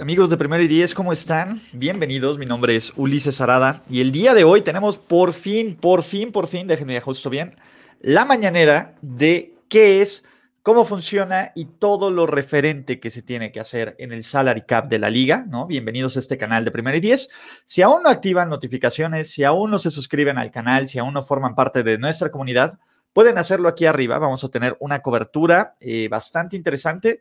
Amigos de Primero y Diez, ¿cómo están? Bienvenidos, mi nombre es Ulises Arada y el día de hoy tenemos por fin, por fin, por fin, déjenme justo bien, la mañanera de qué es, cómo funciona y todo lo referente que se tiene que hacer en el salary cap de la liga, ¿no? Bienvenidos a este canal de Primero y Diez. Si aún no activan notificaciones, si aún no se suscriben al canal, si aún no forman parte de nuestra comunidad, pueden hacerlo aquí arriba. Vamos a tener una cobertura eh, bastante interesante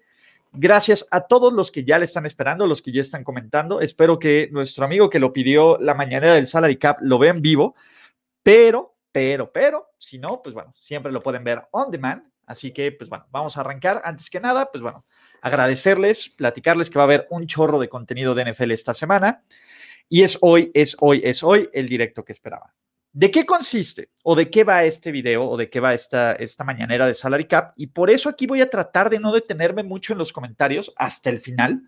Gracias a todos los que ya le están esperando, los que ya están comentando. Espero que nuestro amigo que lo pidió la mañanera del Salary Cap lo vea en vivo, pero, pero, pero, si no, pues bueno, siempre lo pueden ver on demand. Así que, pues bueno, vamos a arrancar. Antes que nada, pues bueno, agradecerles, platicarles que va a haber un chorro de contenido de NFL esta semana. Y es hoy, es hoy, es hoy el directo que esperaban. ¿De qué consiste o de qué va este video o de qué va esta, esta mañanera de Salary Cap? Y por eso aquí voy a tratar de no detenerme mucho en los comentarios hasta el final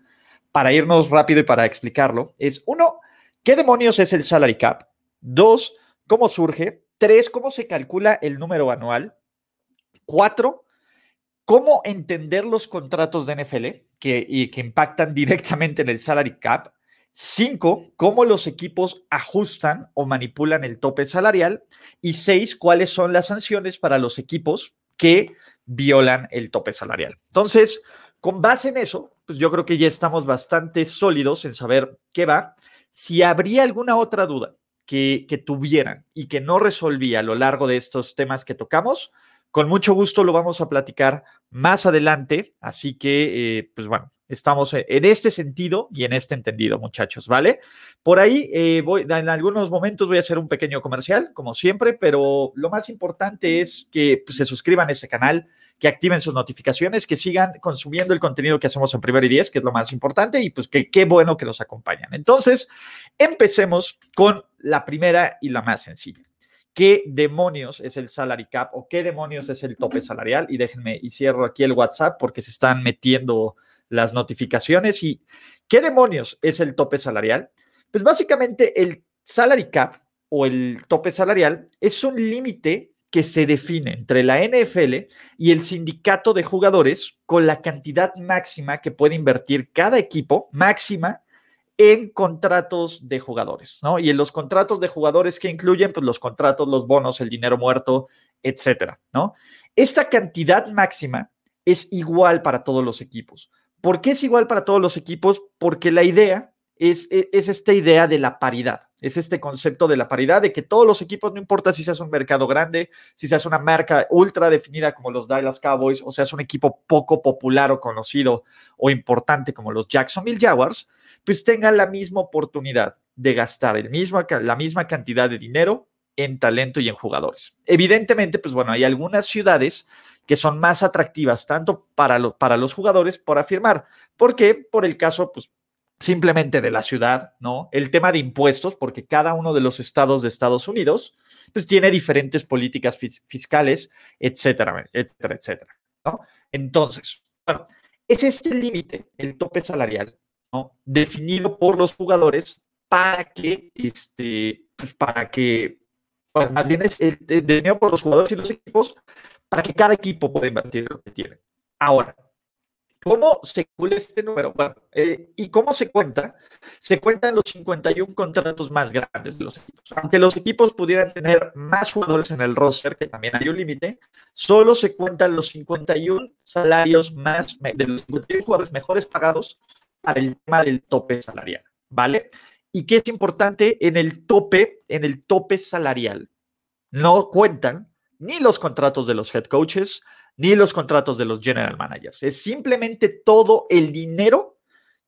para irnos rápido y para explicarlo. Es uno, ¿qué demonios es el Salary Cap? Dos, ¿cómo surge? Tres, ¿cómo se calcula el número anual? Cuatro, ¿cómo entender los contratos de NFL que, y que impactan directamente en el Salary Cap? Cinco, cómo los equipos ajustan o manipulan el tope salarial. Y seis, cuáles son las sanciones para los equipos que violan el tope salarial. Entonces, con base en eso, pues yo creo que ya estamos bastante sólidos en saber qué va. Si habría alguna otra duda que, que tuvieran y que no resolvía a lo largo de estos temas que tocamos, con mucho gusto lo vamos a platicar más adelante. Así que, eh, pues bueno, Estamos en este sentido y en este entendido, muchachos, ¿vale? Por ahí, eh, voy, en algunos momentos voy a hacer un pequeño comercial, como siempre, pero lo más importante es que pues, se suscriban a este canal, que activen sus notificaciones, que sigan consumiendo el contenido que hacemos en Primero y Diez, que es lo más importante, y pues qué bueno que nos acompañan. Entonces, empecemos con la primera y la más sencilla qué demonios es el salary cap o qué demonios es el tope salarial. Y déjenme, y cierro aquí el WhatsApp porque se están metiendo las notificaciones. ¿Y qué demonios es el tope salarial? Pues básicamente el salary cap o el tope salarial es un límite que se define entre la NFL y el sindicato de jugadores con la cantidad máxima que puede invertir cada equipo, máxima, en contratos de jugadores, ¿no? Y en los contratos de jugadores que incluyen, pues los contratos, los bonos, el dinero muerto, etcétera, ¿no? Esta cantidad máxima es igual para todos los equipos. ¿Por qué es igual para todos los equipos? Porque la idea es, e, es, esta idea de la paridad, es este concepto de la paridad, de que todos los equipos, no importa si seas un mercado grande, si seas una marca ultra definida como los Dallas Cowboys, o seas un equipo poco popular o conocido o importante como los Jacksonville Jaguars, pues tengan la misma oportunidad de gastar la misma cantidad de dinero en talento y en jugadores. Evidentemente, pues bueno, hay algunas ciudades que son más atractivas tanto para, para los jugadores por afirmar. ¿Por qué? Por el caso, pues simplemente de la ciudad, ¿no? El tema de impuestos, porque cada uno de los estados de Estados Unidos, pues tiene diferentes políticas fiscales, etcétera, etcétera, etcétera, ¿no? Entonces, bueno, es este límite, el tope salarial, ¿no? Definido por los jugadores para que, este, pues para que, bueno, más bien es definido por los jugadores y los equipos para que cada equipo pueda invertir lo que tiene. Ahora, ¿cómo se calcula este número? Bueno, eh, ¿y cómo se cuenta? Se cuentan los 51 contratos más grandes de los equipos. Aunque los equipos pudieran tener más jugadores en el roster, que también hay un límite, solo se cuentan los 51 salarios más de los 51 jugadores mejores pagados para el tema del tope salarial, ¿vale? Y qué es importante en el tope, en el tope salarial, no cuentan ni los contratos de los head coaches, ni los contratos de los general managers. Es simplemente todo el dinero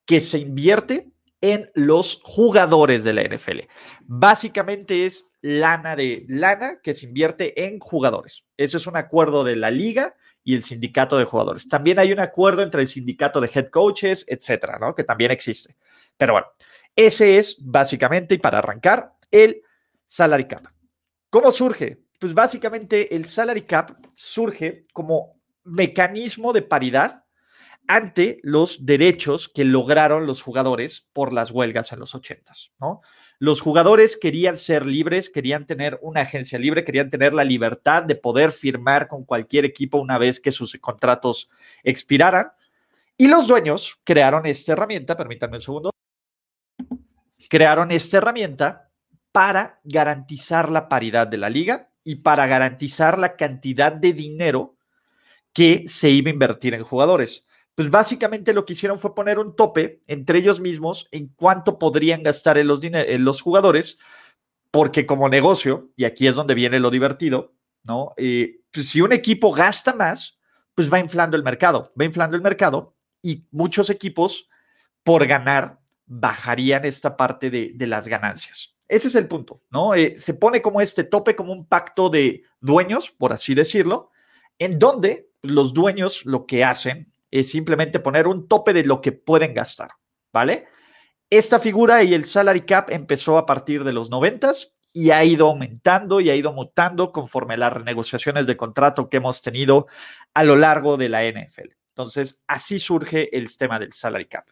que se invierte en los jugadores de la NFL. Básicamente es lana de lana que se invierte en jugadores. Ese es un acuerdo de la liga y el sindicato de jugadores. También hay un acuerdo entre el sindicato de head coaches, etcétera, ¿no? Que también existe. Pero bueno, ese es básicamente, y para arrancar, el salary cap. ¿Cómo surge? pues básicamente el salary cap surge como mecanismo de paridad ante los derechos que lograron los jugadores por las huelgas en los ochentas, ¿no? Los jugadores querían ser libres, querían tener una agencia libre, querían tener la libertad de poder firmar con cualquier equipo una vez que sus contratos expiraran. Y los dueños crearon esta herramienta, permítanme un segundo, crearon esta herramienta para garantizar la paridad de la liga y para garantizar la cantidad de dinero que se iba a invertir en jugadores. Pues básicamente lo que hicieron fue poner un tope entre ellos mismos en cuánto podrían gastar en los, en los jugadores, porque como negocio, y aquí es donde viene lo divertido, ¿no? Eh, pues si un equipo gasta más, pues va inflando el mercado, va inflando el mercado y muchos equipos por ganar bajarían esta parte de, las ganancias. Ese es el punto, ¿no? Eh, se pone como este tope, como un pacto de dueños, por así decirlo, en donde los dueños lo que hacen es simplemente poner un tope de lo que pueden gastar, ¿vale? Esta figura y el salary cap empezó a partir de los noventas y ha ido aumentando y ha ido mutando conforme las renegociaciones de contrato que hemos tenido a lo largo de la NFL. Entonces, así surge el tema del salary cap.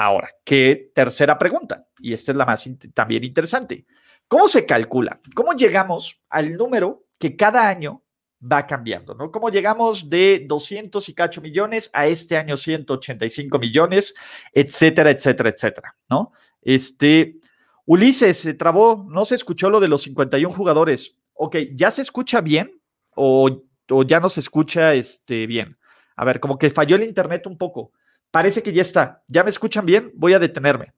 Ahora, ¿qué tercera pregunta? Y esta es la más también interesante. ¿Cómo se calcula? ¿Cómo llegamos al número que cada año va cambiando? ¿no? ¿Cómo llegamos de 200 y cacho millones a este año 185 millones, etcétera, etcétera, etcétera? ¿No? Este, Ulises, se trabó, no se escuchó lo de los 51 jugadores. Ok, ¿ya se escucha bien o, o ya no se escucha este, bien? A ver, como que falló el internet un poco. Parece que ya está. ¿Ya me escuchan bien? Voy a detenerme.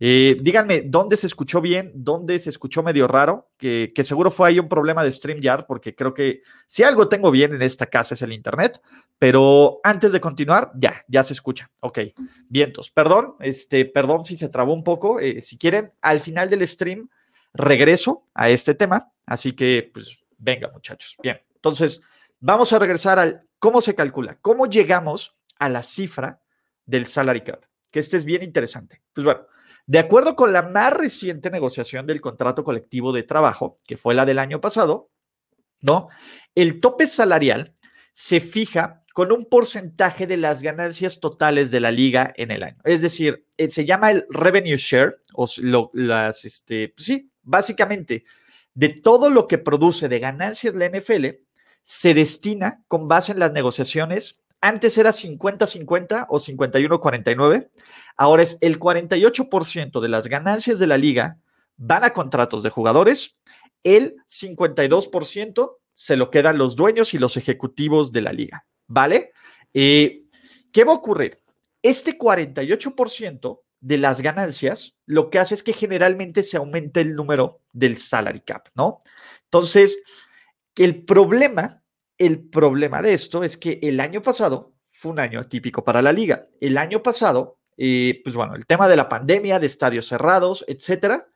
Eh, díganme, ¿dónde se escuchó bien? ¿Dónde se escuchó medio raro? Que, seguro fue ahí un problema de StreamYard, porque creo que si algo tengo bien en esta casa es el Internet. Pero antes de continuar, ya, ya se escucha. Ok, vientos. Perdón, este, perdón si se trabó un poco. Eh, si quieren, al final del stream regreso a este tema. Así que, pues, venga, muchachos. Bien, entonces, vamos a regresar al cómo se calcula, cómo llegamos a la cifra del salary cap, que este es bien interesante. Pues bueno, de acuerdo con la más reciente negociación del contrato colectivo de trabajo, que fue la del año pasado, ¿no? El tope salarial se fija con un porcentaje de las ganancias totales de la liga en el año. Es decir, eh, se llama el revenue share, o las, este, pues sí, básicamente, de todo lo que produce de ganancias la NFL, se destina con base en las negociaciones antes era 50-50 o 51-49. Ahora es el 48% de las ganancias de la liga van a contratos de jugadores. El 52% se lo quedan los dueños y los ejecutivos de la liga. ¿Vale? Eh, ¿Qué va a ocurrir? Este 48% de las ganancias lo que hace es que generalmente se aumente el número del salary cap, ¿no? Entonces, el problema el problema de esto es que el año pasado fue un año atípico para la liga. El año pasado, eh, pues bueno, el tema de la pandemia, de estadios cerrados, etcétera,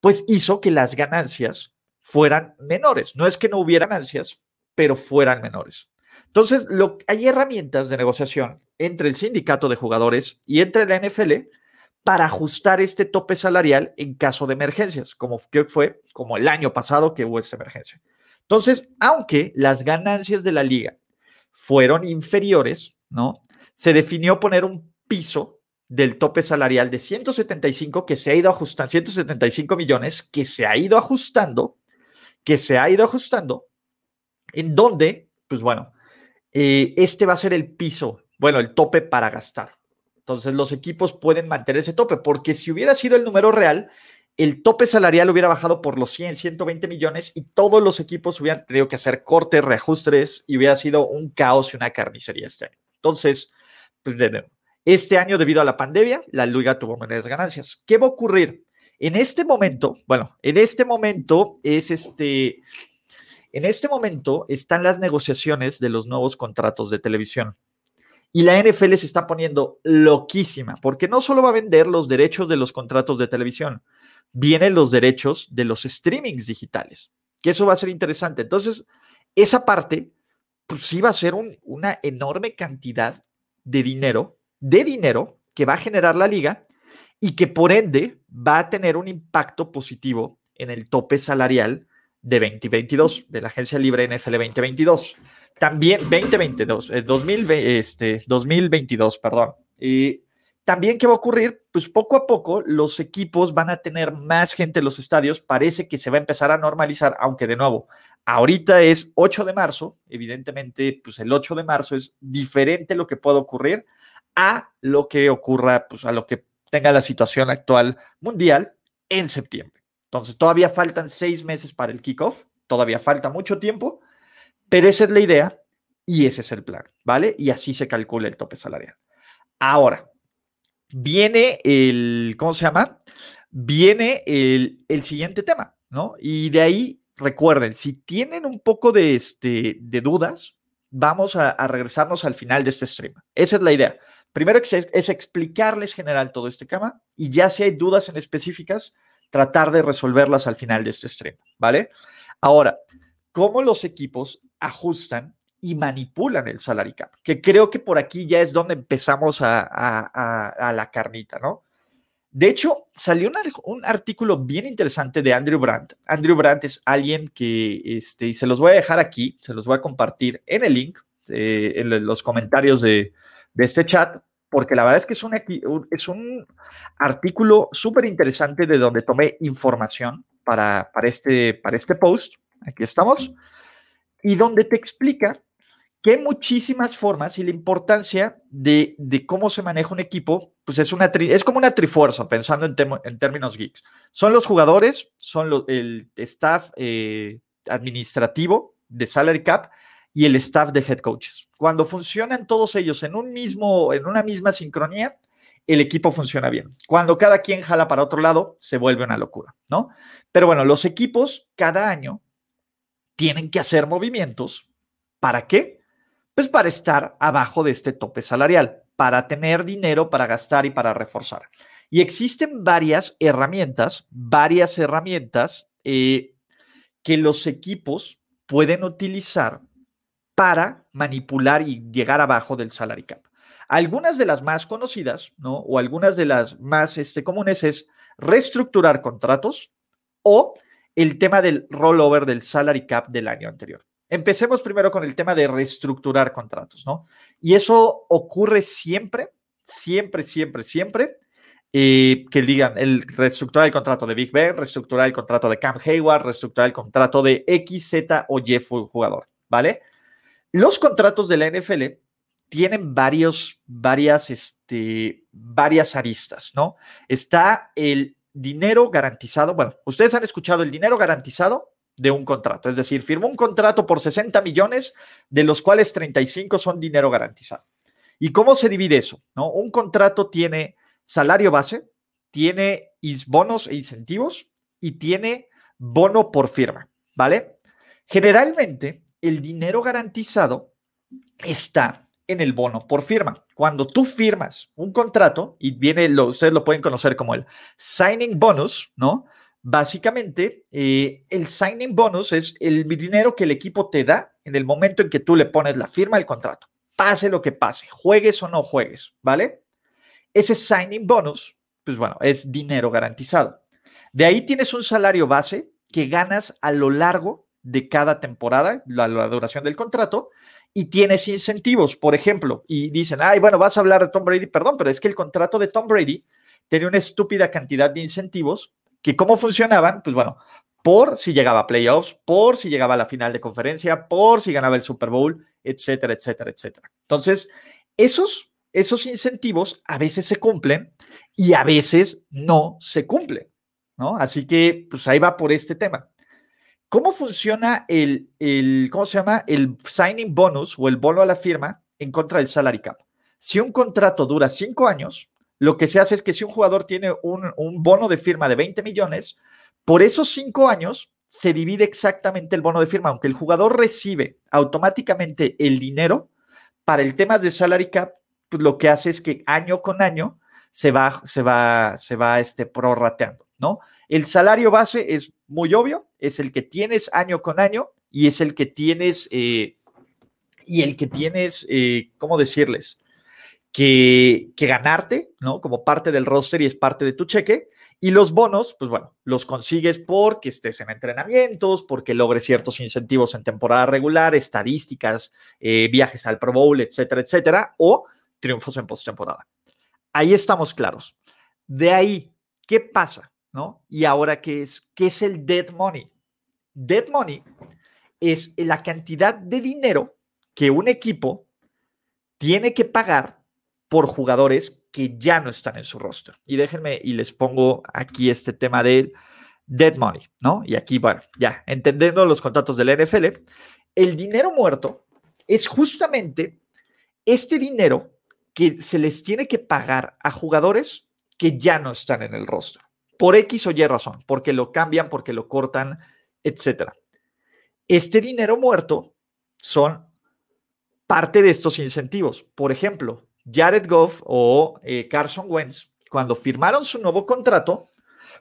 pues hizo que las ganancias fueran menores. No es que no hubiera ganancias, pero fueran menores. Entonces, hay herramientas de negociación entre el sindicato de jugadores y entre la NFL para ajustar este tope salarial en caso de emergencias, como fue como el año pasado que hubo esta emergencia. Entonces, aunque las ganancias de la liga fueron inferiores, ¿no? Se definió poner un piso del tope salarial de 175 que se ha ido ajustando, 175 millones que se ha ido ajustando, que se ha ido ajustando, en donde, pues bueno, eh, este va a ser el piso, bueno, el tope para gastar. Entonces los equipos pueden mantener ese tope, porque si hubiera sido el número real, el tope salarial hubiera bajado por los 100, 120 millones y todos los equipos hubieran tenido que hacer cortes, reajustes y hubiera sido un caos y una carnicería este año. Entonces, pues, este año debido a la pandemia, la liga tuvo menores ganancias. ¿Qué va a ocurrir? En este momento, bueno, en este momento es este, en este momento están las negociaciones de los nuevos contratos de televisión. Y la NFL se está poniendo loquísima, porque no solo va a vender los derechos de los contratos de televisión, vienen los derechos de los streamings digitales, que eso va a ser interesante. Entonces, esa parte, pues sí va a ser una enorme cantidad de dinero, de dinero que va a generar la liga y que por ende va a tener un impacto positivo en el tope salarial de 2022, de la agencia libre NFL 2022. También 2022, 2000, este, 2022, perdón. Y también, ¿qué va a ocurrir? Pues poco a poco los equipos van a tener más gente en los estadios. Parece que se va a empezar a normalizar, aunque de nuevo, ahorita es 8 de marzo. Evidentemente, pues el 8 de marzo es diferente lo que puede ocurrir a lo que ocurra, pues a lo que tenga la situación actual mundial en septiembre. Entonces, todavía faltan seis meses para el kickoff, todavía falta mucho tiempo, pero esa es la idea y ese es el plan, ¿vale? Y así se calcula el tope salarial. Ahora, viene el, ¿cómo se llama? Viene el, siguiente tema, ¿no? Y de ahí, recuerden, si tienen un poco de, este, de dudas, vamos a, regresarnos al final de este stream. Esa es la idea. Primero es, es explicarles general todo este tema y ya si hay dudas en específicas, tratar de resolverlas al final de este stream, ¿vale? Ahora, ¿cómo los equipos ajustan y manipulan el salary cap? Que creo que por aquí ya es donde empezamos a, la carnita, ¿no? De hecho, salió un, artículo bien interesante de Andrew Brandt. Andrew Brandt es alguien que, este, y se los voy a dejar aquí, se los voy a compartir en el link, eh, en los comentarios de, de este chat, porque la verdad es que es un, es un artículo súper interesante de donde tomé información para, para, este, para este post. Aquí estamos. Y donde te explica que hay muchísimas formas y la importancia de, de, cómo se maneja un equipo, pues es, una es como una trifuerza, pensando en, en, términos geeks. Son los jugadores, son el staff eh, administrativo de salary cap y el staff de head coaches. Cuando funcionan todos ellos en un mismo, en una misma sincronía, el equipo funciona bien. Cuando cada quien jala para otro lado, se vuelve una locura, ¿no? Pero bueno, los equipos cada año tienen que hacer movimientos. ¿Para qué? Pues para estar abajo de este tope salarial, para tener dinero para gastar y para reforzar. Y existen varias herramientas, varias herramientas eh, que los equipos pueden utilizar para manipular y llegar abajo del salary cap. Algunas de las más conocidas, ¿no? O algunas de las más este, comunes es reestructurar contratos o el tema del rollover del salary cap del año anterior. Empecemos primero con el tema de reestructurar contratos, ¿no? Y eso ocurre siempre, siempre, siempre, siempre. Eh, que digan el reestructurar el contrato de Big Ben, reestructurar el contrato de Cam Hayward, reestructurar el contrato de X, Z o Y jugador, ¿vale? Los contratos de la NFL tienen varios, varias, este, varias aristas, ¿no? Está el dinero garantizado. Bueno, ustedes han escuchado el dinero garantizado de un contrato, es decir, firmó un contrato por 60 millones, de los cuales 35 son dinero garantizado. ¿Y cómo se divide eso? ¿No? Un contrato tiene salario base, tiene bonos e incentivos y tiene bono por firma, ¿vale? Generalmente, el dinero garantizado está en el bono por firma. Cuando tú firmas un contrato y viene, lo, ustedes lo pueden conocer como el signing bonus, ¿no? Básicamente, eh, el signing bonus es el dinero que el equipo te da en el momento en que tú le pones la firma al contrato. Pase lo que pase, juegues o no juegues, ¿vale? Ese signing bonus, pues bueno, es dinero garantizado. De ahí tienes un salario base que ganas a lo largo de cada temporada, la, duración del contrato, y tienes incentivos, por ejemplo, y dicen, ay, bueno, vas a hablar de Tom Brady, perdón, pero es que el contrato de Tom Brady tenía una estúpida cantidad de incentivos que cómo funcionaban, pues bueno, por si llegaba a playoffs, por si llegaba a la final de conferencia, por si ganaba el Super Bowl, etcétera, etcétera, etcétera. Entonces, esos, esos incentivos a veces se cumplen y a veces no se cumplen, ¿no? Así que, pues ahí va por este tema. ¿Cómo funciona el, el, ¿cómo se llama? El signing bonus o el bono a la firma en contra del salary cap. Si un contrato dura cinco años, lo que se hace es que si un jugador tiene un, bono de firma de 20 millones, por esos cinco años se divide exactamente el bono de firma, aunque el jugador recibe automáticamente el dinero para el tema de salary cap, pues lo que hace es que año con año se va, se va, se va este, prorrateando, ¿no? El salario base es muy obvio, es el que tienes año con año y es el que tienes, eh, y el que tienes, eh, ¿cómo decirles? Que, ganarte, ¿no? Como parte del roster y es parte de tu cheque. Y los bonos, pues bueno, los consigues porque estés en entrenamientos, porque logres ciertos incentivos en temporada regular, estadísticas, eh, viajes al Pro Bowl, etcétera, etcétera, o triunfos en postemporada. ahí estamos claros. De ahí, ¿qué pasa? ¿No? Y ahora, ¿qué es? ¿Qué es el dead money? Dead money es la cantidad de dinero que un equipo tiene que pagar por jugadores que ya no están en su roster. Y déjenme y les pongo aquí este tema del dead money, ¿no? Y aquí, bueno, ya, entendiendo los contratos del NFL, el dinero muerto es justamente este dinero que se les tiene que pagar a jugadores que ya no están en el roster, por X o Y razón, porque lo cambian, porque lo cortan, etc. Este dinero muerto son parte de estos incentivos. Por ejemplo, Jared Goff o eh, Carson Wentz, cuando firmaron su nuevo contrato,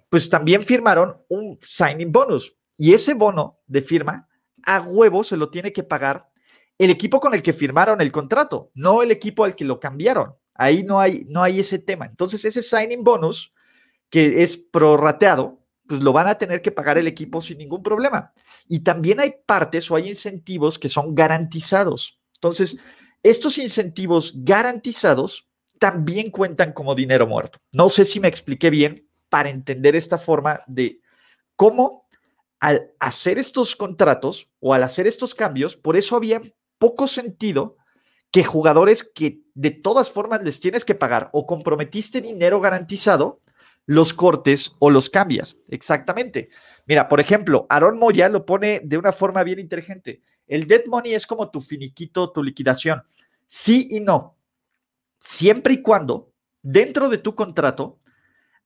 pues también firmaron un signing bonus. Y ese bono de firma a huevo se lo tiene que pagar el equipo con el que firmaron el contrato, no el equipo al que lo cambiaron. Ahí no hay, no hay ese tema. Entonces, ese signing bonus que es prorrateado, pues lo van a tener que pagar el equipo sin ningún problema. Y también hay partes o hay incentivos que son garantizados. Entonces, estos incentivos garantizados también cuentan como dinero muerto. No sé si me expliqué bien para entender esta forma de cómo al hacer estos contratos o al hacer estos cambios, por eso había poco sentido que jugadores que de todas formas les tienes que pagar o comprometiste dinero garantizado, los cortes o los cambias. Exactamente. Mira, por ejemplo, Aaron Moya lo pone de una forma bien inteligente. El dead money es como tu finiquito, tu liquidación. Sí y no. Siempre y cuando dentro de tu contrato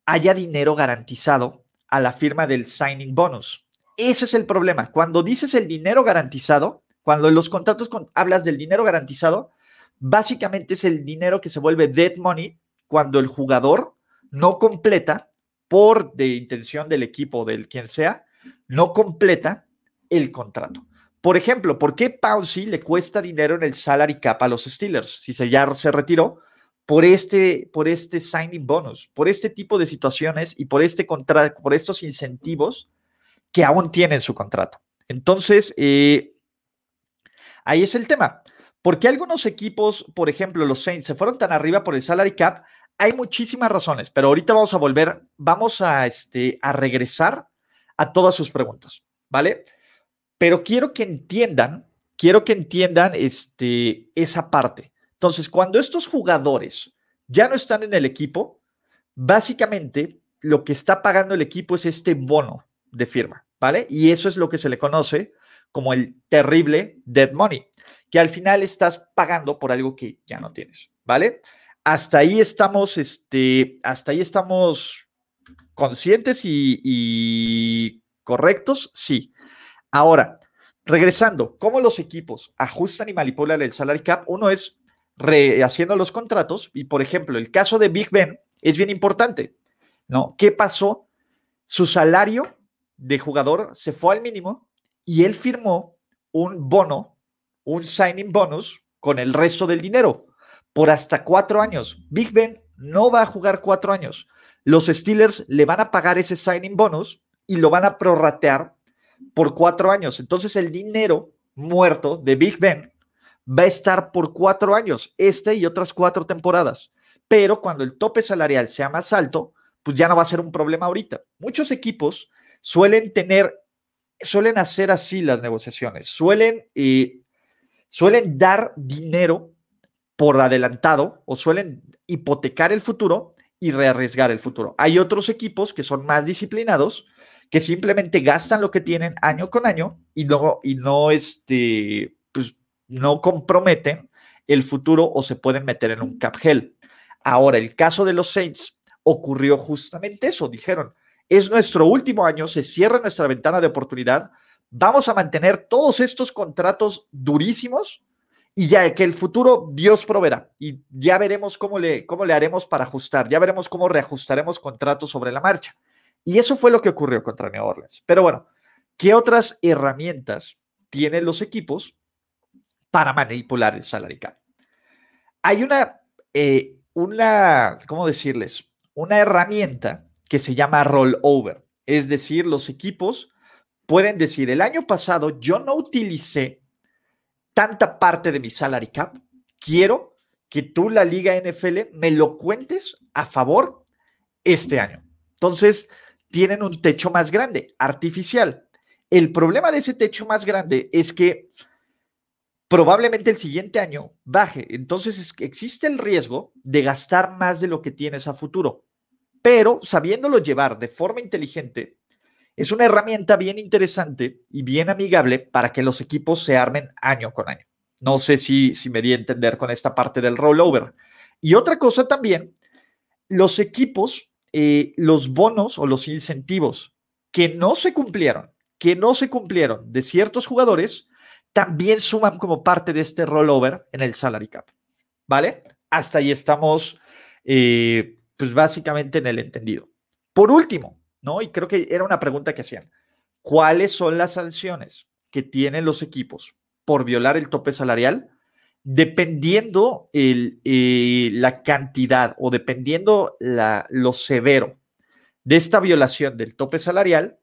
haya dinero garantizado a la firma del signing bonus. Ese es el problema. Cuando dices el dinero garantizado, cuando en los contratos hablas del dinero garantizado, básicamente es el dinero que se vuelve dead money cuando el jugador no completa, por de intención del equipo del quien sea, no completa el contrato. Por ejemplo, ¿por qué Pouncey le cuesta dinero en el salary cap a los Steelers si se ya se retiró? Por este, por este signing bonus, por este tipo de situaciones y por, este por estos incentivos que aún tiene en su contrato. Entonces, eh, Ahí es el tema. ¿Por qué algunos equipos, por ejemplo, los Saints, se fueron tan arriba por el salary cap? Hay muchísimas razones, pero ahorita vamos a volver, vamos a, este, a regresar a todas sus preguntas, ¿vale? Pero quiero que entiendan, quiero que entiendan este, esa parte. Entonces, cuando estos jugadores ya no están en el equipo, básicamente lo que está pagando el equipo es este bono de firma, ¿vale? Y eso es lo que se le conoce como el terrible dead money, que al final estás pagando por algo que ya no tienes, ¿vale? Hasta ahí estamos, este, hasta ahí estamos conscientes y, correctos, sí. Ahora, regresando, ¿cómo los equipos ajustan y manipulan el salary cap? Uno es rehaciendo los contratos y, por ejemplo, el caso de Big Ben es bien importante, ¿no? ¿Qué pasó? Su salario de jugador se fue al mínimo y él firmó un bono, un signing bonus con el resto del dinero por hasta cuatro años. Big Ben no va a jugar cuatro años. Los Steelers le van a pagar ese signing bonus y lo van a prorratear por cuatro años. Entonces el dinero muerto de Big Ben va a estar por cuatro años, este y otras cuatro temporadas. Pero cuando el tope salarial sea más alto, pues ya no va a ser un problema ahorita. Muchos equipos suelen tener suelen hacer así las negociaciones, suelen, eh, suelen dar dinero por adelantado o suelen hipotecar el futuro y rearriesgar el futuro. Hay otros equipos que son más disciplinados, que simplemente gastan lo que tienen año con año y no, y no, este, pues, no comprometen el futuro o se pueden meter en un cap hell. Ahora, el caso de los Saints ocurrió justamente eso. Dijeron, es nuestro último año, se cierra nuestra ventana de oportunidad. Vamos a mantener todos estos contratos durísimos y ya que el futuro Dios proveerá y ya veremos cómo le, cómo le haremos para ajustar, ya veremos cómo reajustaremos contratos sobre la marcha. Y eso fue lo que ocurrió contra New Orleans. Pero bueno, ¿qué otras herramientas tienen los equipos para manipular el salary cap? Hay una, eh, una, ¿cómo decirles? Una herramienta que se llama rollover. Es decir, los equipos pueden decir, el año pasado yo no utilicé tanta parte de mi salary cap, quiero que tú la liga NFL me lo cuentes a favor este año. Entonces, tienen un techo más grande, artificial. El problema de ese techo más grande es que probablemente el siguiente año baje. Entonces existe el riesgo de gastar más de lo que tienes a futuro. Pero sabiéndolo llevar de forma inteligente, es una herramienta bien interesante y bien amigable para que los equipos se armen año con año. No sé si, si me di a entender con esta parte del rollover. Y otra cosa también, los equipos, eh, los bonos o los incentivos que no se cumplieron, que no se cumplieron de ciertos jugadores, también suman como parte de este rollover en el salary cap. ¿Vale? Hasta ahí estamos, eh, pues básicamente en el entendido. Por último, ¿no? Y creo que era una pregunta que hacían. ¿Cuáles son las sanciones que tienen los equipos por violar el tope salarial? Dependiendo eh, la cantidad o dependiendo lo severo de esta violación del tope salarial,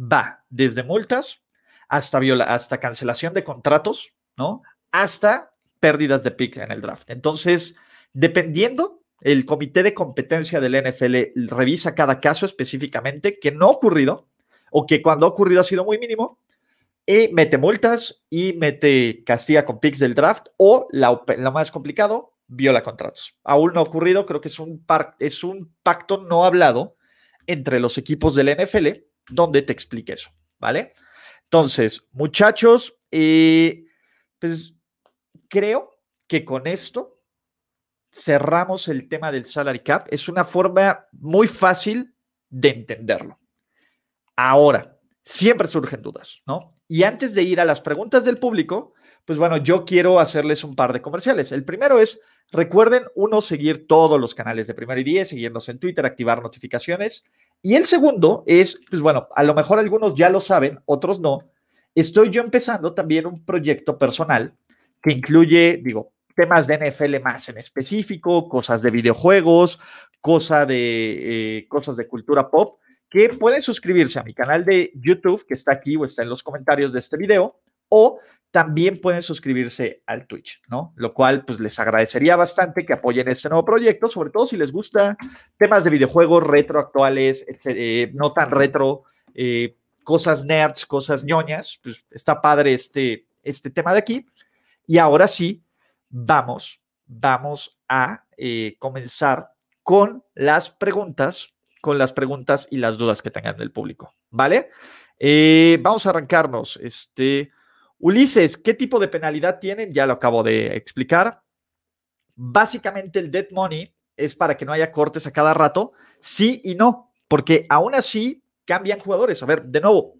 va desde multas hasta, viola, hasta cancelación de contratos, ¿no? Hasta pérdidas de pick en el draft. Entonces, dependiendo, el comité de competencia del NFL revisa cada caso específicamente que no ha ocurrido o que cuando ha ocurrido ha sido muy mínimo y mete multas y mete castiga con picks del draft o la, lo más complicado, viola contratos. Aún no ha ocurrido, creo que es un, par, es un pacto no hablado entre los equipos del NFL donde te explique eso, ¿vale? Entonces, muchachos, eh, pues creo que con esto cerramos el tema del salary cap. Es una forma muy fácil de entenderlo. Ahora, siempre surgen dudas, ¿no? Y antes de ir a las preguntas del público, pues bueno, yo quiero hacerles un par de comerciales. El primero es, recuerden, uno, seguir todos los canales de Primero y Diez, seguirnos en Twitter, activar notificaciones. Y el segundo es, pues bueno, a lo mejor algunos ya lo saben, otros no. Estoy yo empezando también un proyecto personal que incluye, digo, temas de NFL más en específico, cosas de videojuegos, cosa de, eh, cosas de cultura pop, que pueden suscribirse a mi canal de YouTube, que está aquí o está en los comentarios de este video, o también pueden suscribirse al Twitch, ¿no? Lo cual, pues les agradecería bastante que apoyen este nuevo proyecto, sobre todo si les gusta temas de videojuegos retro actuales, eh, no tan retro, eh, cosas nerds, cosas ñoñas, pues está padre este, este tema de aquí. Y ahora sí, vamos, vamos a eh, comenzar con las preguntas, con las preguntas y las dudas que tengan del público, ¿vale? vamos a arrancarnos, este... Ulises, ¿qué tipo de penalidad tienen? Ya lo acabo de explicar. Básicamente el dead money es para que no haya cortes a cada rato, sí y no, porque aún así cambian jugadores. A ver, de nuevo,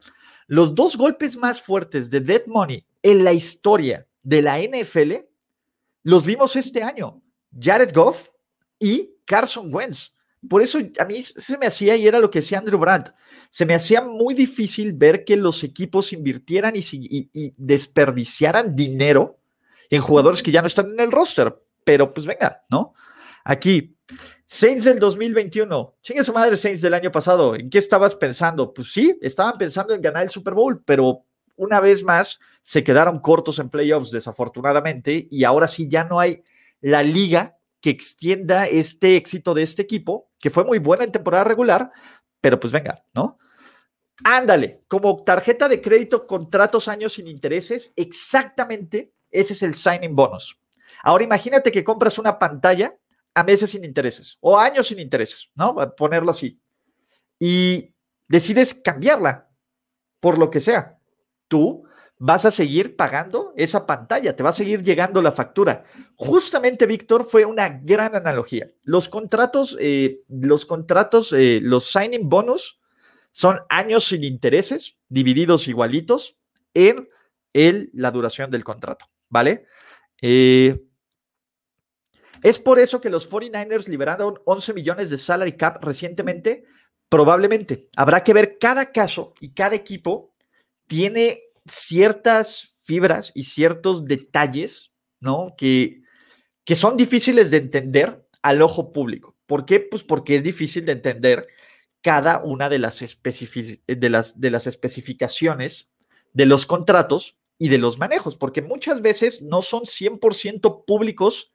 los dos golpes más fuertes de dead money en la historia de la NFL los vimos este año. Jared Goff y Carson Wentz. Por eso a mí se me hacía, y era lo que decía Andrew Brandt, se me hacía muy difícil ver que los equipos invirtieran y, desperdiciaran dinero en jugadores que ya no están en el roster. Pero pues venga, ¿no? Aquí, Saints del 2021. Chingue su madre, Saints del año pasado. ¿En qué estabas pensando? Pues sí, estaban pensando en ganar el Super Bowl, pero una vez más se quedaron cortos en playoffs, desafortunadamente, y ahora sí ya no hay la liga que extienda este éxito de este equipo, que fue muy buena en temporada regular, pero pues venga, ¿no? Ándale, como tarjeta de crédito, contratos años sin intereses, exactamente ese es el signing bonus. Ahora imagínate que compras una pantalla a meses sin intereses o años sin intereses, ¿no? A ponerlo así. Y decides cambiarla por lo que sea. Tú vas a seguir pagando esa pantalla, te va a seguir llegando la factura. Justamente, Víctor, fue una gran analogía. Los contratos, eh, los contratos, eh, los signing bonus son años sin intereses, divididos igualitos en el, la duración del contrato, ¿vale? Eh, es por eso que los 49ers liberaron 11 millones de salary cap recientemente. Probablemente habrá que ver cada caso y cada equipo tiene ciertas fibras y ciertos detalles, ¿no? Que, que son difíciles de entender al ojo público. ¿Por qué? Pues porque es difícil de entender cada una de las, de las, de las especificaciones de los contratos y de los manejos, porque muchas veces no son 100% públicos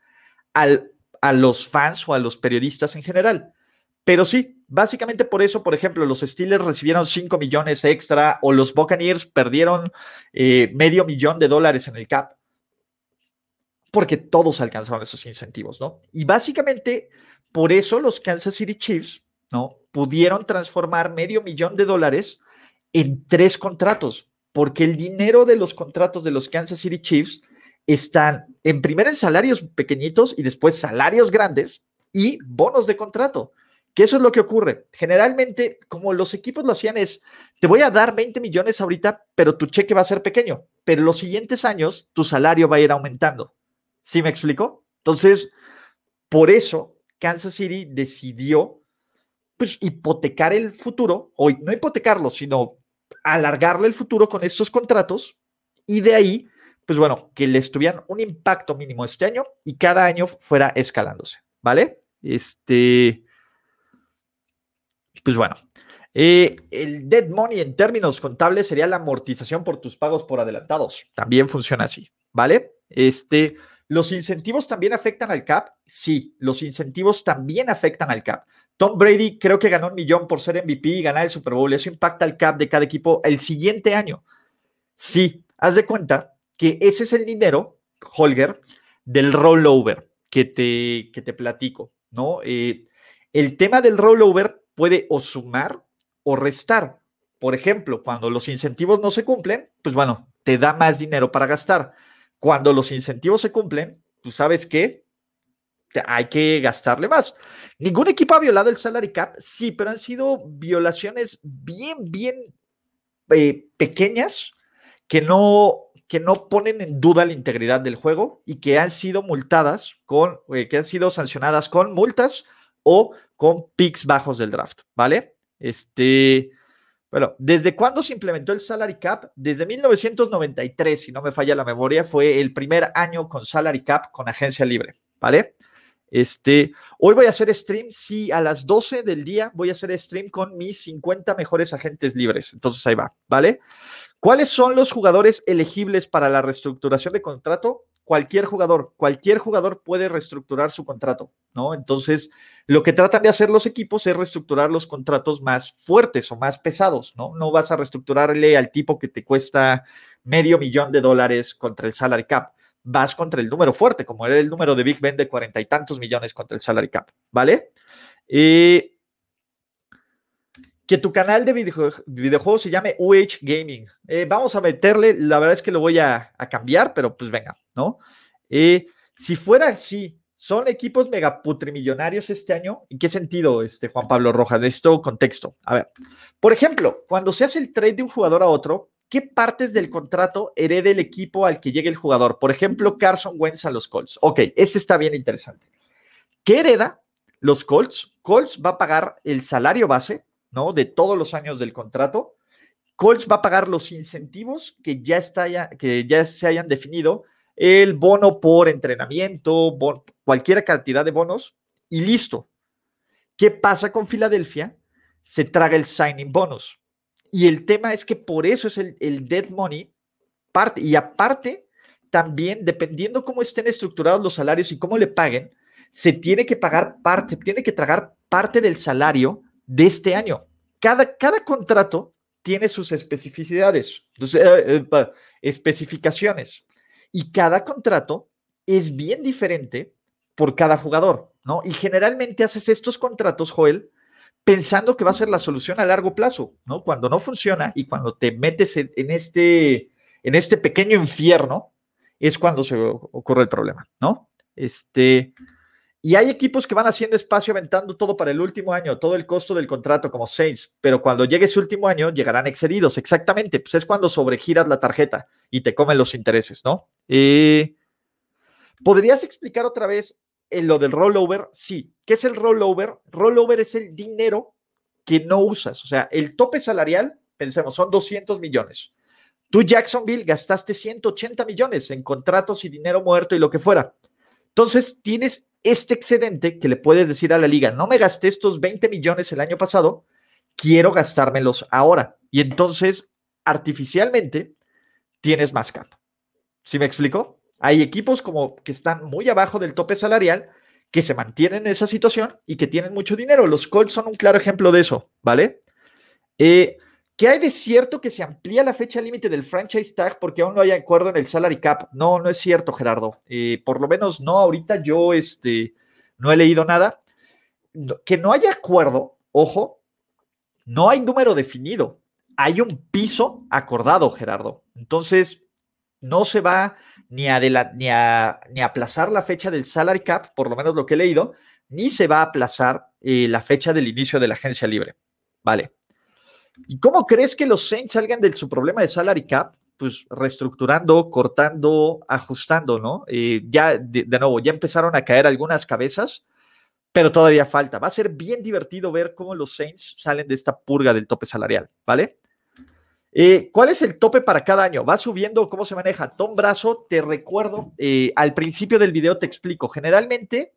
a los fans o a los periodistas en general. Pero sí, básicamente por eso, por ejemplo, los Steelers recibieron 5 millones extra o los Buccaneers perdieron eh, medio millón de dólares en el cap. Porque todos alcanzaron esos incentivos, ¿no? Y básicamente por eso los Kansas City Chiefs, ¿no? Pudieron transformar medio millón de dólares en tres contratos, porque el dinero de los contratos de los Kansas City Chiefs están en primero en salarios pequeñitos y después salarios grandes y bonos de contrato. Que eso es lo que ocurre. Generalmente, como los equipos lo hacían es, te voy a dar 20 millones ahorita, pero tu cheque va a ser pequeño. Pero los siguientes años, tu salario va a ir aumentando. ¿Sí me explico? Entonces, por eso, Kansas City decidió pues, hipotecar el futuro, o no hipotecarlo, sino alargarle el futuro con estos contratos y de ahí, pues bueno, que les tuvieran un impacto mínimo este año y cada año fuera escalándose, ¿vale? Este, pues bueno, eh, el dead money en términos contables sería la amortización por tus pagos por adelantados. También funciona así, ¿vale? Este, ¿Los incentivos también afectan al cap? Sí, los incentivos también afectan al cap. Tom Brady creo que ganó un millón por ser MVP y ganar el Super Bowl. Eso impacta el cap de cada equipo el siguiente año. Sí, haz de cuenta que ese es el dinero, Holger, del rollover que te, que te platico, ¿no? Eh, el tema del rollover puede o sumar o restar. Por ejemplo, cuando los incentivos no se cumplen, pues bueno, te da más dinero para gastar. Cuando los incentivos se cumplen, tú sabes que hay que gastarle más. Ningún equipo ha violado el salary cap, sí, pero han sido violaciones bien, bien eh, pequeñas que no, que no ponen en duda la integridad del juego y que han sido multadas con, eh, que han sido sancionadas con multas o con picks bajos del draft, ¿vale? Este, bueno, ¿desde cuándo se implementó el salary cap? Desde 1993, si no me falla la memoria, fue el primer año con salary cap con agencia libre, ¿vale? Este, hoy voy a hacer stream, sí, a las 12 del día voy a hacer stream con mis 50 mejores agentes libres. Entonces ahí va, ¿vale? ¿Cuáles son los jugadores elegibles para la reestructuración de contrato? Cualquier jugador, cualquier jugador puede reestructurar su contrato, ¿no? Entonces, lo que tratan de hacer los equipos es reestructurar los contratos más fuertes o más pesados, ¿no? No vas a reestructurarle al tipo que te cuesta medio millón de dólares contra el salary cap. Vas contra el número fuerte, como era el número de Big Ben de cuarenta y tantos millones contra el salary cap, ¿vale? Eh, que tu canal de videojuegos se llame UH Gaming. Eh, vamos a meterle, la verdad es que lo voy a, cambiar, pero pues venga, ¿no? Eh, si fuera así, son equipos megaputrimillonarios este año. ¿En qué sentido, este Juan Pablo Rojas? De esto contexto. A ver, por ejemplo, cuando se hace el trade de un jugador a otro, ¿qué partes del contrato hereda el equipo al que llegue el jugador? Por ejemplo, Carson Wentz a los Colts. Ok, ese está bien interesante. ¿Qué hereda los Colts? Colts va a pagar el salario base, ¿no? De todos los años del contrato. Colts va a pagar los incentivos que ya, está, que ya se hayan definido, el bono por entrenamiento, cualquier cantidad de bonos y listo. ¿Qué pasa con Filadelfia? Se traga el signing bonus. Y el tema es que por eso es el, el dead money parte. Y aparte, también dependiendo cómo estén estructurados los salarios y cómo le paguen, se tiene que pagar parte, tiene que tragar parte del salario de este año. Cada, cada contrato tiene sus especificidades, eh, eh, especificaciones, y cada contrato es bien diferente por cada jugador, ¿no? Y generalmente haces estos contratos, Joel, pensando que va a ser la solución a largo plazo, ¿no? Cuando no funciona y cuando te metes en, este, en este pequeño infierno, es cuando se ocurre el problema, ¿no? Este, y hay equipos que van haciendo espacio aventando todo para el último año, todo el costo del contrato como Saints, pero cuando llegue ese último año llegarán excedidos, exactamente, pues es cuando sobregiras la tarjeta y te comen los intereses, ¿no? Eh, ¿Podrías explicar otra vez lo del rollover? Sí. ¿Qué es el rollover? Rollover es el dinero que no usas, o sea, el tope salarial, pensemos, son 200 millones. Tú, Jacksonville, gastaste 180 millones en contratos y dinero muerto y lo que fuera. Entonces, tienes este excedente que le puedes decir a la liga, no me gasté estos 20 millones el año pasado, quiero gastármelos ahora. Y entonces, artificialmente, tienes más cap. ¿Sí me explico? Hay equipos como que están muy abajo del tope salarial que se mantienen en esa situación y que tienen mucho dinero. Los Colts son un claro ejemplo de eso, ¿vale? Eh, ¿Qué hay de cierto que se amplía la fecha límite del franchise tag porque aún no hay acuerdo en el salary cap? No, no es cierto, Gerardo. Eh, por lo menos no ahorita yo este, no he leído nada. Que no haya acuerdo, ojo, no hay número definido. Hay un piso acordado, Gerardo. Entonces, no se va ni a, ni, ni aplazar la fecha del salary cap, por lo menos lo que he leído, ni se va a aplazar eh, la fecha del inicio de la agencia libre. Vale. ¿Y cómo crees que los Saints salgan de su problema de salary cap? Pues reestructurando, cortando, ajustando, ¿no? Eh, ya, de, nuevo, ya empezaron a caer algunas cabezas, pero todavía falta. Va a ser bien divertido ver cómo los Saints salen de esta purga del tope salarial, ¿vale? Eh, ¿Cuál es el tope para cada año? ¿Va subiendo? ¿Cómo se maneja? Tom Brazo, te recuerdo, eh, al principio del video te explico. Generalmente,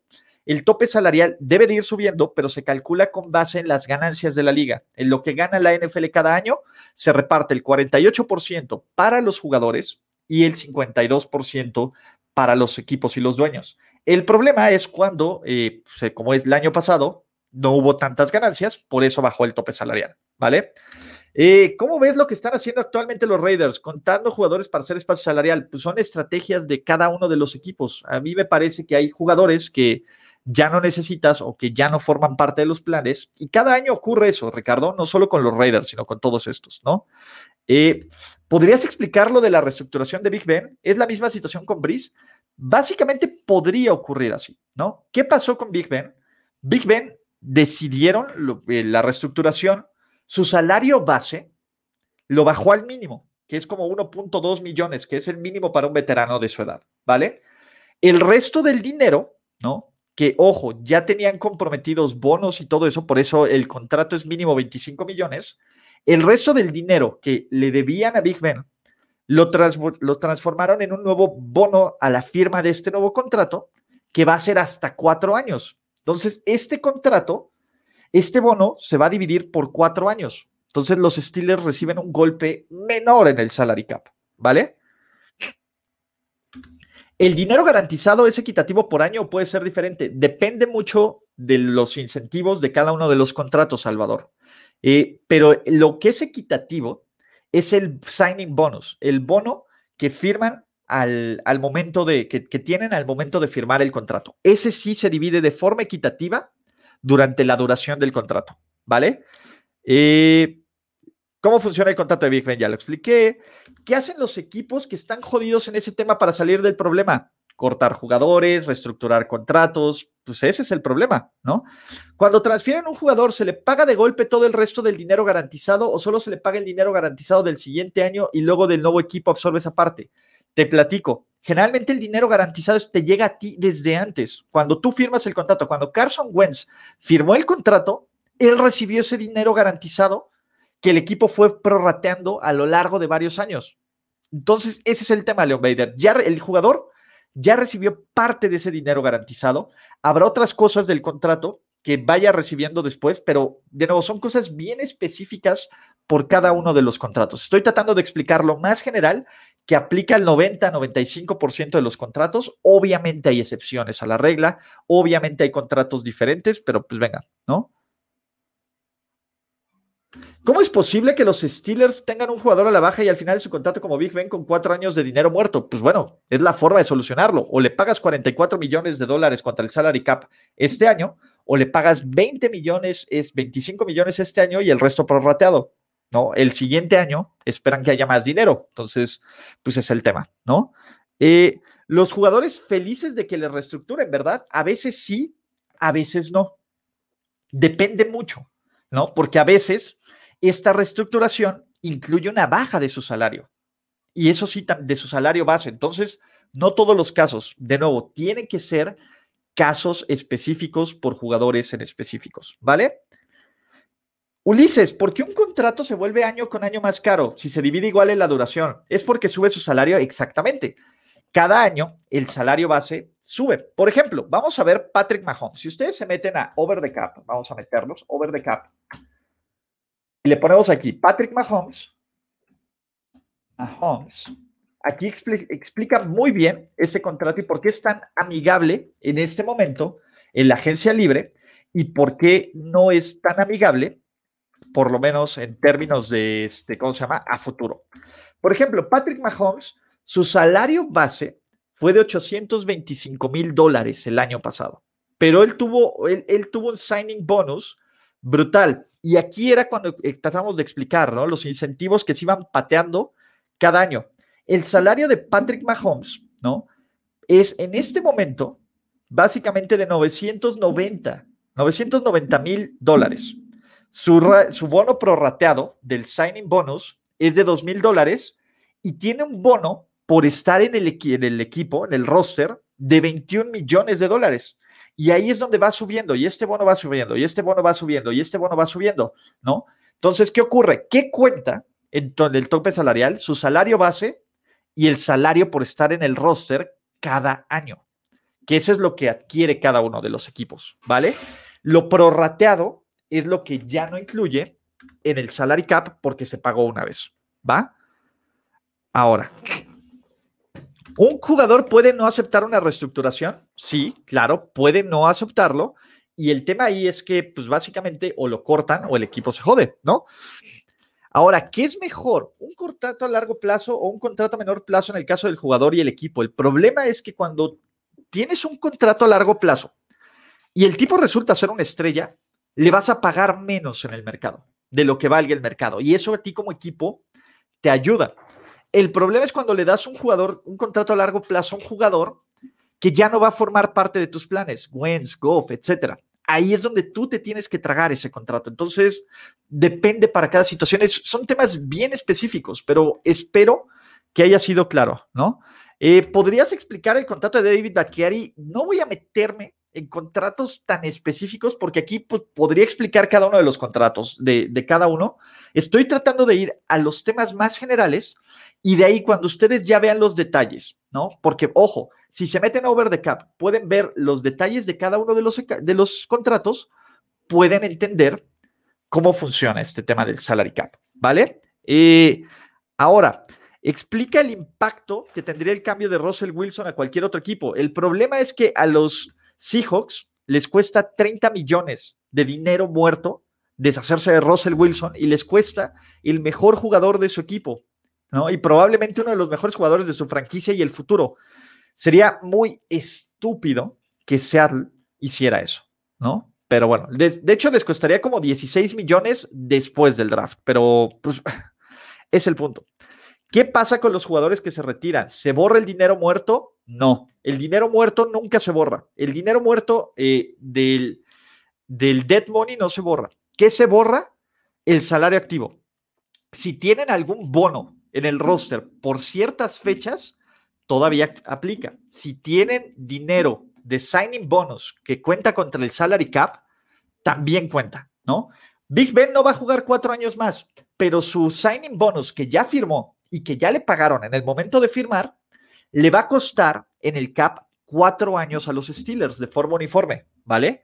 el tope salarial debe de ir subiendo, pero se calcula con base en las ganancias de la liga. En lo que gana la NFL cada año, se reparte el 48% para los jugadores y el 52% para los equipos y los dueños. El problema es cuando, eh, como es el año pasado, no hubo tantas ganancias, por eso bajó el tope salarial, ¿vale? Eh, ¿Cómo ves lo que están haciendo actualmente los Raiders? Contando jugadores para hacer espacio salarial. Pues son estrategias de cada uno de los equipos. A mí me parece que hay jugadores que ya no necesitas o que ya no forman parte de los planes. Y cada año ocurre eso, Ricardo, no solo con los Raiders, sino con todos estos, ¿no? Eh, ¿Podrías explicar lo de la reestructuración de Big Ben? ¿Es la misma situación con Brice? Básicamente podría ocurrir así, ¿no? ¿Qué pasó con Big Ben? Big Ben decidieron eh, la reestructuración su salario base lo bajó al mínimo, que es como 1.2 millones, que es el mínimo para un veterano de su edad, ¿vale? El resto del dinero, ¿no? Que, ojo, ya tenían comprometidos bonos y todo eso, por eso el contrato es mínimo 25 millones. El resto del dinero que le debían a Big Ben lo, transformaron en un nuevo bono a la firma de este nuevo contrato, que va a ser hasta cuatro años. Entonces, este contrato este bono se va a dividir por cuatro años. Entonces los Steelers reciben un golpe menor en el salary cap, ¿vale? El dinero garantizado es equitativo por año o puede ser diferente. Depende mucho de los incentivos de cada uno de los contratos, Salvador. Eh, pero lo que es equitativo es el signing bonus, el bono que firman al, momento de, que, que, tienen al momento de firmar el contrato. Ese sí se divide de forma equitativa durante la duración del contrato, ¿vale? Eh, ¿Cómo funciona el contrato de Big Ben? Ya lo expliqué. ¿Qué hacen los equipos que están jodidos en ese tema para salir del problema? Cortar jugadores, reestructurar contratos, pues ese es el problema, ¿no? Cuando transfieren un jugador, ¿se le paga de golpe todo el resto del dinero garantizado o solo se le paga el dinero garantizado del siguiente año y luego del nuevo equipo absorbe esa parte? Te platico. Generalmente el dinero garantizado te llega a ti desde antes. Cuando tú firmas el contrato, cuando Carson Wentz firmó el contrato, él recibió ese dinero garantizado que el equipo fue prorrateando a lo largo de varios años. Entonces, ese es el tema, Leon Bader. Ya el jugador ya recibió parte de ese dinero garantizado. Habrá otras cosas del contrato que vaya recibiendo después, pero de nuevo son cosas bien específicas por cada uno de los contratos. Estoy tratando de explicar lo más general que aplica el 90-95% de los contratos. Obviamente hay excepciones a la regla, obviamente hay contratos diferentes, pero pues venga, ¿no? ¿Cómo es posible que los Steelers tengan un jugador a la baja y al final de su contrato como Big Ben con cuatro años de dinero muerto? Pues bueno, es la forma de solucionarlo. O le pagas 44 millones de dólares contra el salary cap este año, o le pagas 20 millones, es 25 millones este año y el resto prorrateado. ¿no? El siguiente año esperan que haya más dinero. Entonces, pues es el tema, ¿no? Eh, los jugadores felices de que le reestructuren, ¿verdad? A veces sí, a veces no. Depende mucho, ¿no? Porque a veces esta reestructuración incluye una baja de su salario. Y eso sí, de su salario base. Entonces, no todos los casos. De nuevo, tienen que ser casos específicos por jugadores en específicos, ¿vale? Ulises, ¿por qué un contrato se vuelve año con año más caro si se divide igual en la duración? Es porque sube su salario exactamente. Cada año el salario base sube. Por ejemplo, vamos a ver Patrick Mahomes. Si ustedes se meten a Over the Cap, vamos a meterlos, Over the Cap, y le ponemos aquí Patrick Mahomes, Mahomes, aquí explica muy bien ese contrato y por qué es tan amigable en este momento en la agencia libre y por qué no es tan amigable, por lo menos en términos de, este, ¿cómo se llama?, a futuro. Por ejemplo, Patrick Mahomes, su salario base fue de 825 mil dólares el año pasado, pero él tuvo, él, él tuvo un signing bonus brutal. Y aquí era cuando eh, tratamos de explicar, ¿no? Los incentivos que se iban pateando cada año. El salario de Patrick Mahomes, ¿no? Es en este momento básicamente de 990, 990 mil dólares. Su, su, bono prorrateado del signing bonus es de 2 mil dólares y tiene un bono por estar en el, en el equipo, en el roster, de 21 millones de dólares. Y ahí es donde va subiendo, y este bono va subiendo, y este bono va subiendo, y este bono va subiendo, ¿no? Entonces, ¿qué ocurre? ¿Qué cuenta en el tope salarial? Su salario base y el salario por estar en el roster cada año, que eso es lo que adquiere cada uno de los equipos, ¿vale? Lo prorrateado es lo que ya no incluye en el salary cap porque se pagó una vez, ¿va? Ahora, ¿Un jugador puede no aceptar una reestructuración? Sí, claro, puede no aceptarlo. Y el tema ahí es que, pues básicamente, o lo cortan o el equipo se jode, ¿no? Ahora, ¿qué es mejor? ¿Un contrato a largo plazo o un contrato a menor plazo en el caso del jugador y el equipo? El problema es que cuando tienes un contrato a largo plazo y el tipo resulta ser una estrella, le vas a pagar menos en el mercado de lo que valga el mercado. Y eso a ti como equipo te ayuda. El problema es cuando le das un jugador, un contrato a largo plazo a un jugador que ya no va a formar parte de tus planes, Wentz, Goff, etcétera. Ahí es donde tú te tienes que tragar ese contrato. Entonces, depende para cada situación. son temas bien específicos, pero espero que haya sido claro, ¿no? Eh, ¿Podrías explicar el contrato de David Bacchiari? No voy a meterme en contratos tan específicos, porque aquí pues, podría explicar cada uno de los contratos de, de, cada uno. Estoy tratando de ir a los temas más generales y de ahí cuando ustedes ya vean los detalles, ¿no? Porque, ojo, si se meten a over the cap, pueden ver los detalles de cada uno de los, de los contratos, pueden entender cómo funciona este tema del salary cap, ¿vale? Eh, ahora, explica el impacto que tendría el cambio de Russell Wilson a cualquier otro equipo. El problema es que a los Seahawks les cuesta 30 millones de dinero muerto deshacerse de Russell Wilson y les cuesta el mejor jugador de su equipo, ¿no? Y probablemente uno de los mejores jugadores de su franquicia y el futuro. Sería muy estúpido que Seattle hiciera eso, ¿no? Pero bueno, de, hecho les costaría como 16 millones después del draft, pero pues es el punto. ¿Qué pasa con los jugadores que se retiran? ¿Se borra el dinero muerto? No, el dinero muerto nunca se borra. El dinero muerto eh, del, del dead money no se borra. ¿Qué se borra? El salario activo. Si tienen algún bono en el roster por ciertas fechas, todavía aplica. Si tienen dinero de signing bonus que cuenta contra el salary cap, también cuenta, ¿no? Big Ben no va a jugar cuatro años más, pero su signing bonus que ya firmó y que ya le pagaron en el momento de firmar, le va a costar en el cap cuatro años a los Steelers de forma uniforme, ¿vale?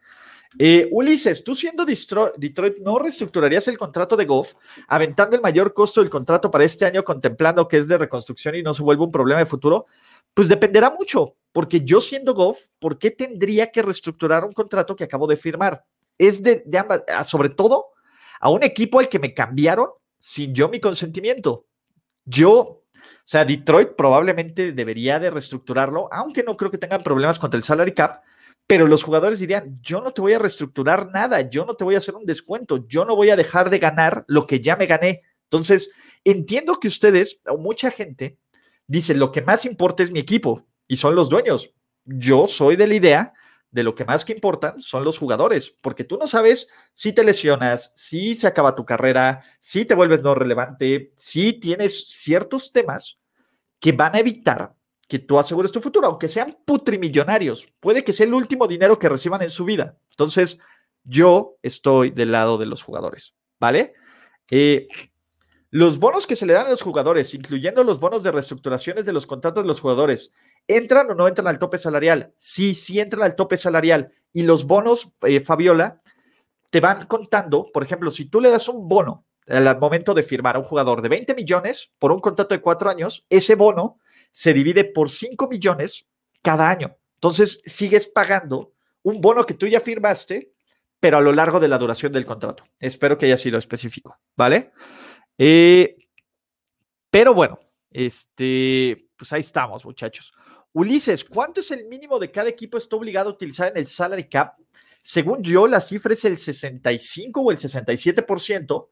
Eh, Ulises, tú siendo Detroit, ¿no reestructurarías el contrato de Goff, aventando el mayor costo del contrato para este año, contemplando que es de reconstrucción y no se vuelve un problema de futuro? Pues dependerá mucho, porque yo siendo Goff, ¿por qué tendría que reestructurar un contrato que acabo de firmar? Es de, ambas, sobre todo a un equipo al que me cambiaron sin yo mi consentimiento. Yo, sea, Detroit probablemente debería de reestructurarlo, aunque no creo que tengan problemas contra el salary cap, pero los jugadores dirían, yo no te voy a reestructurar nada, yo no te voy a hacer un descuento, yo no voy a dejar de ganar lo que ya me gané. Entonces, entiendo que ustedes, o mucha gente, dice, lo que más importa es mi equipo y son los dueños. Yo soy de la idea de lo que más que importan son los jugadores, porque tú no sabes si te lesionas, si se acaba tu carrera, si te vuelves no relevante, si tienes ciertos temas que van a evitar que tú asegures tu futuro, aunque sean putrimillonarios. Puede que sea el último dinero que reciban en su vida. Entonces, yo estoy del lado de los jugadores, ¿vale? Eh, los bonos que se le dan a los jugadores, incluyendo los bonos de reestructuraciones de los contratos de los jugadores, ¿entran o no entran al tope salarial? Sí, sí entran al tope salarial. Y los bonos, eh, Fabiola, te van contando, por ejemplo, si tú le das un bono al momento de firmar a un jugador de 20 millones por un contrato de cuatro años, ese bono se divide por 5 millones cada año. Entonces, sigues pagando un bono que tú ya firmaste, pero a lo largo de la duración del contrato. Espero que haya sido específico, ¿vale? Eh, pero bueno, este, pues ahí estamos, muchachos. Ulises, ¿cuánto es el mínimo de cada equipo está obligado a utilizar en el salary cap? Según yo, la cifra es el 65 o el 67%,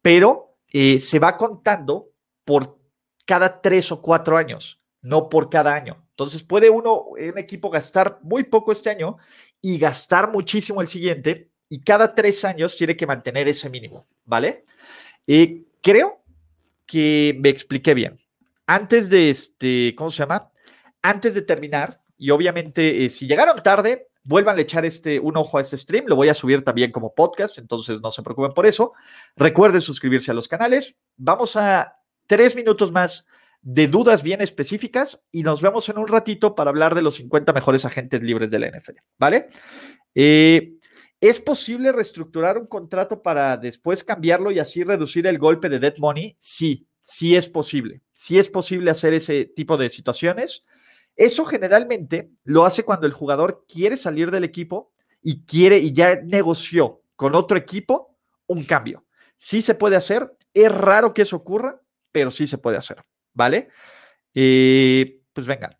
pero eh, se va contando por cada tres o cuatro años, no por cada año. Entonces puede uno, un equipo, gastar muy poco este año y gastar muchísimo el siguiente, y cada tres años tiene que mantener ese mínimo, ¿vale? Eh, creo que me expliqué bien. Antes de este, ¿cómo se llama? Antes de terminar, y obviamente eh, si llegaron tarde, vuelvan a echar este, un ojo a este stream, lo voy a subir también como podcast, entonces no se preocupen por eso. Recuerden suscribirse a los canales. Vamos a tres minutos más de dudas bien específicas y nos vemos en un ratito para hablar de los 50 mejores agentes libres de la NFL, ¿vale? Eh, ¿Es posible reestructurar un contrato para después cambiarlo y así reducir el golpe de dead money? Sí, sí es posible. Sí es posible hacer ese tipo de situaciones. Eso generalmente lo hace cuando el jugador quiere salir del equipo y quiere y ya negoció con otro equipo un cambio. Sí se puede hacer. Es raro que eso ocurra, pero sí se puede hacer. ¿Vale? Eh, pues venga.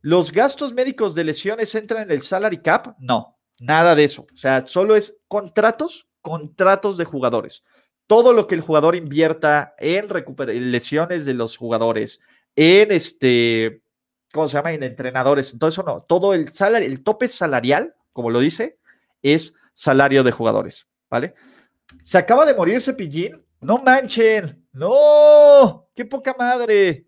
¿Los gastos médicos de lesiones entran en el salary cap? No, Nada de eso. O sea, solo es contratos, contratos de jugadores. Todo lo que el jugador invierta en lesiones de los jugadores, en este, ¿cómo se llama? En entrenadores. Entonces, no. Todo el salario, el tope salarial, como lo dice, es salario de jugadores. ¿Vale? Se acaba de morir Cepillín. No manchen. No. Qué poca madre.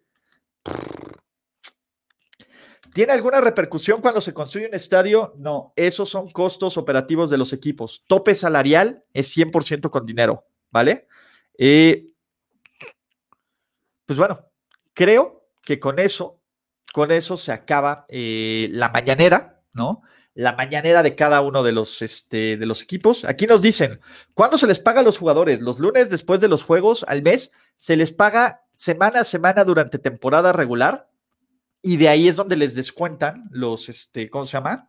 ¿Tiene alguna repercusión cuando se construye un estadio? No, esos son costos operativos de los equipos. Tope salarial es 100% con dinero, ¿vale? Eh, pues bueno, creo que con eso, con eso se acaba eh, la mañanera, ¿no? La mañanera de cada uno de los, este, de los equipos. Aquí nos dicen, ¿cuándo se les paga a los jugadores? Los lunes después de los juegos al mes, se les paga semana a semana durante temporada regular y de ahí es donde les descuentan los, este, ¿cómo se llama?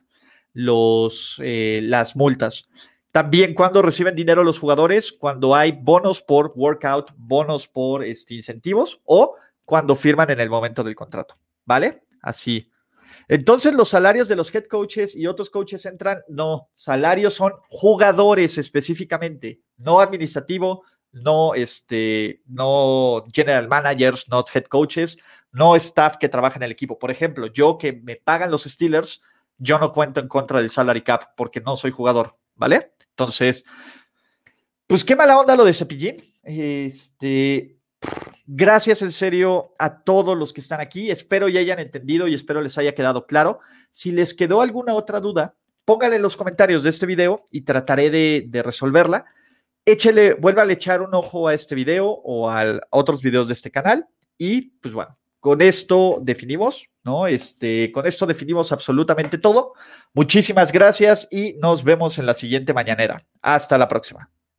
Los, eh, las multas. También cuando reciben dinero los jugadores, cuando hay bonos por workout, bonos por este, incentivos o cuando firman en el momento del contrato, ¿vale? Así. Entonces, los salarios de los head coaches y otros coaches entran, no, salarios son jugadores específicamente, no administrativo, no, este, no general managers, no head coaches, no staff que trabaja en el equipo. Por ejemplo, yo que me pagan los Steelers, yo no cuento en contra del salary cap porque no soy jugador, ¿vale? Entonces, pues qué mala onda lo de Cepillín. Este, gracias en serio a todos los que están aquí. Espero ya hayan entendido y espero les haya quedado claro. Si les quedó alguna otra duda, pónganle en los comentarios de este video y trataré de, resolverla. Échele, vuelva a echar un ojo a este video o a otros videos de este canal. Y pues bueno, con esto definimos, ¿no? Este, con esto definimos absolutamente todo. Muchísimas gracias y nos vemos en la siguiente mañanera. Hasta la próxima.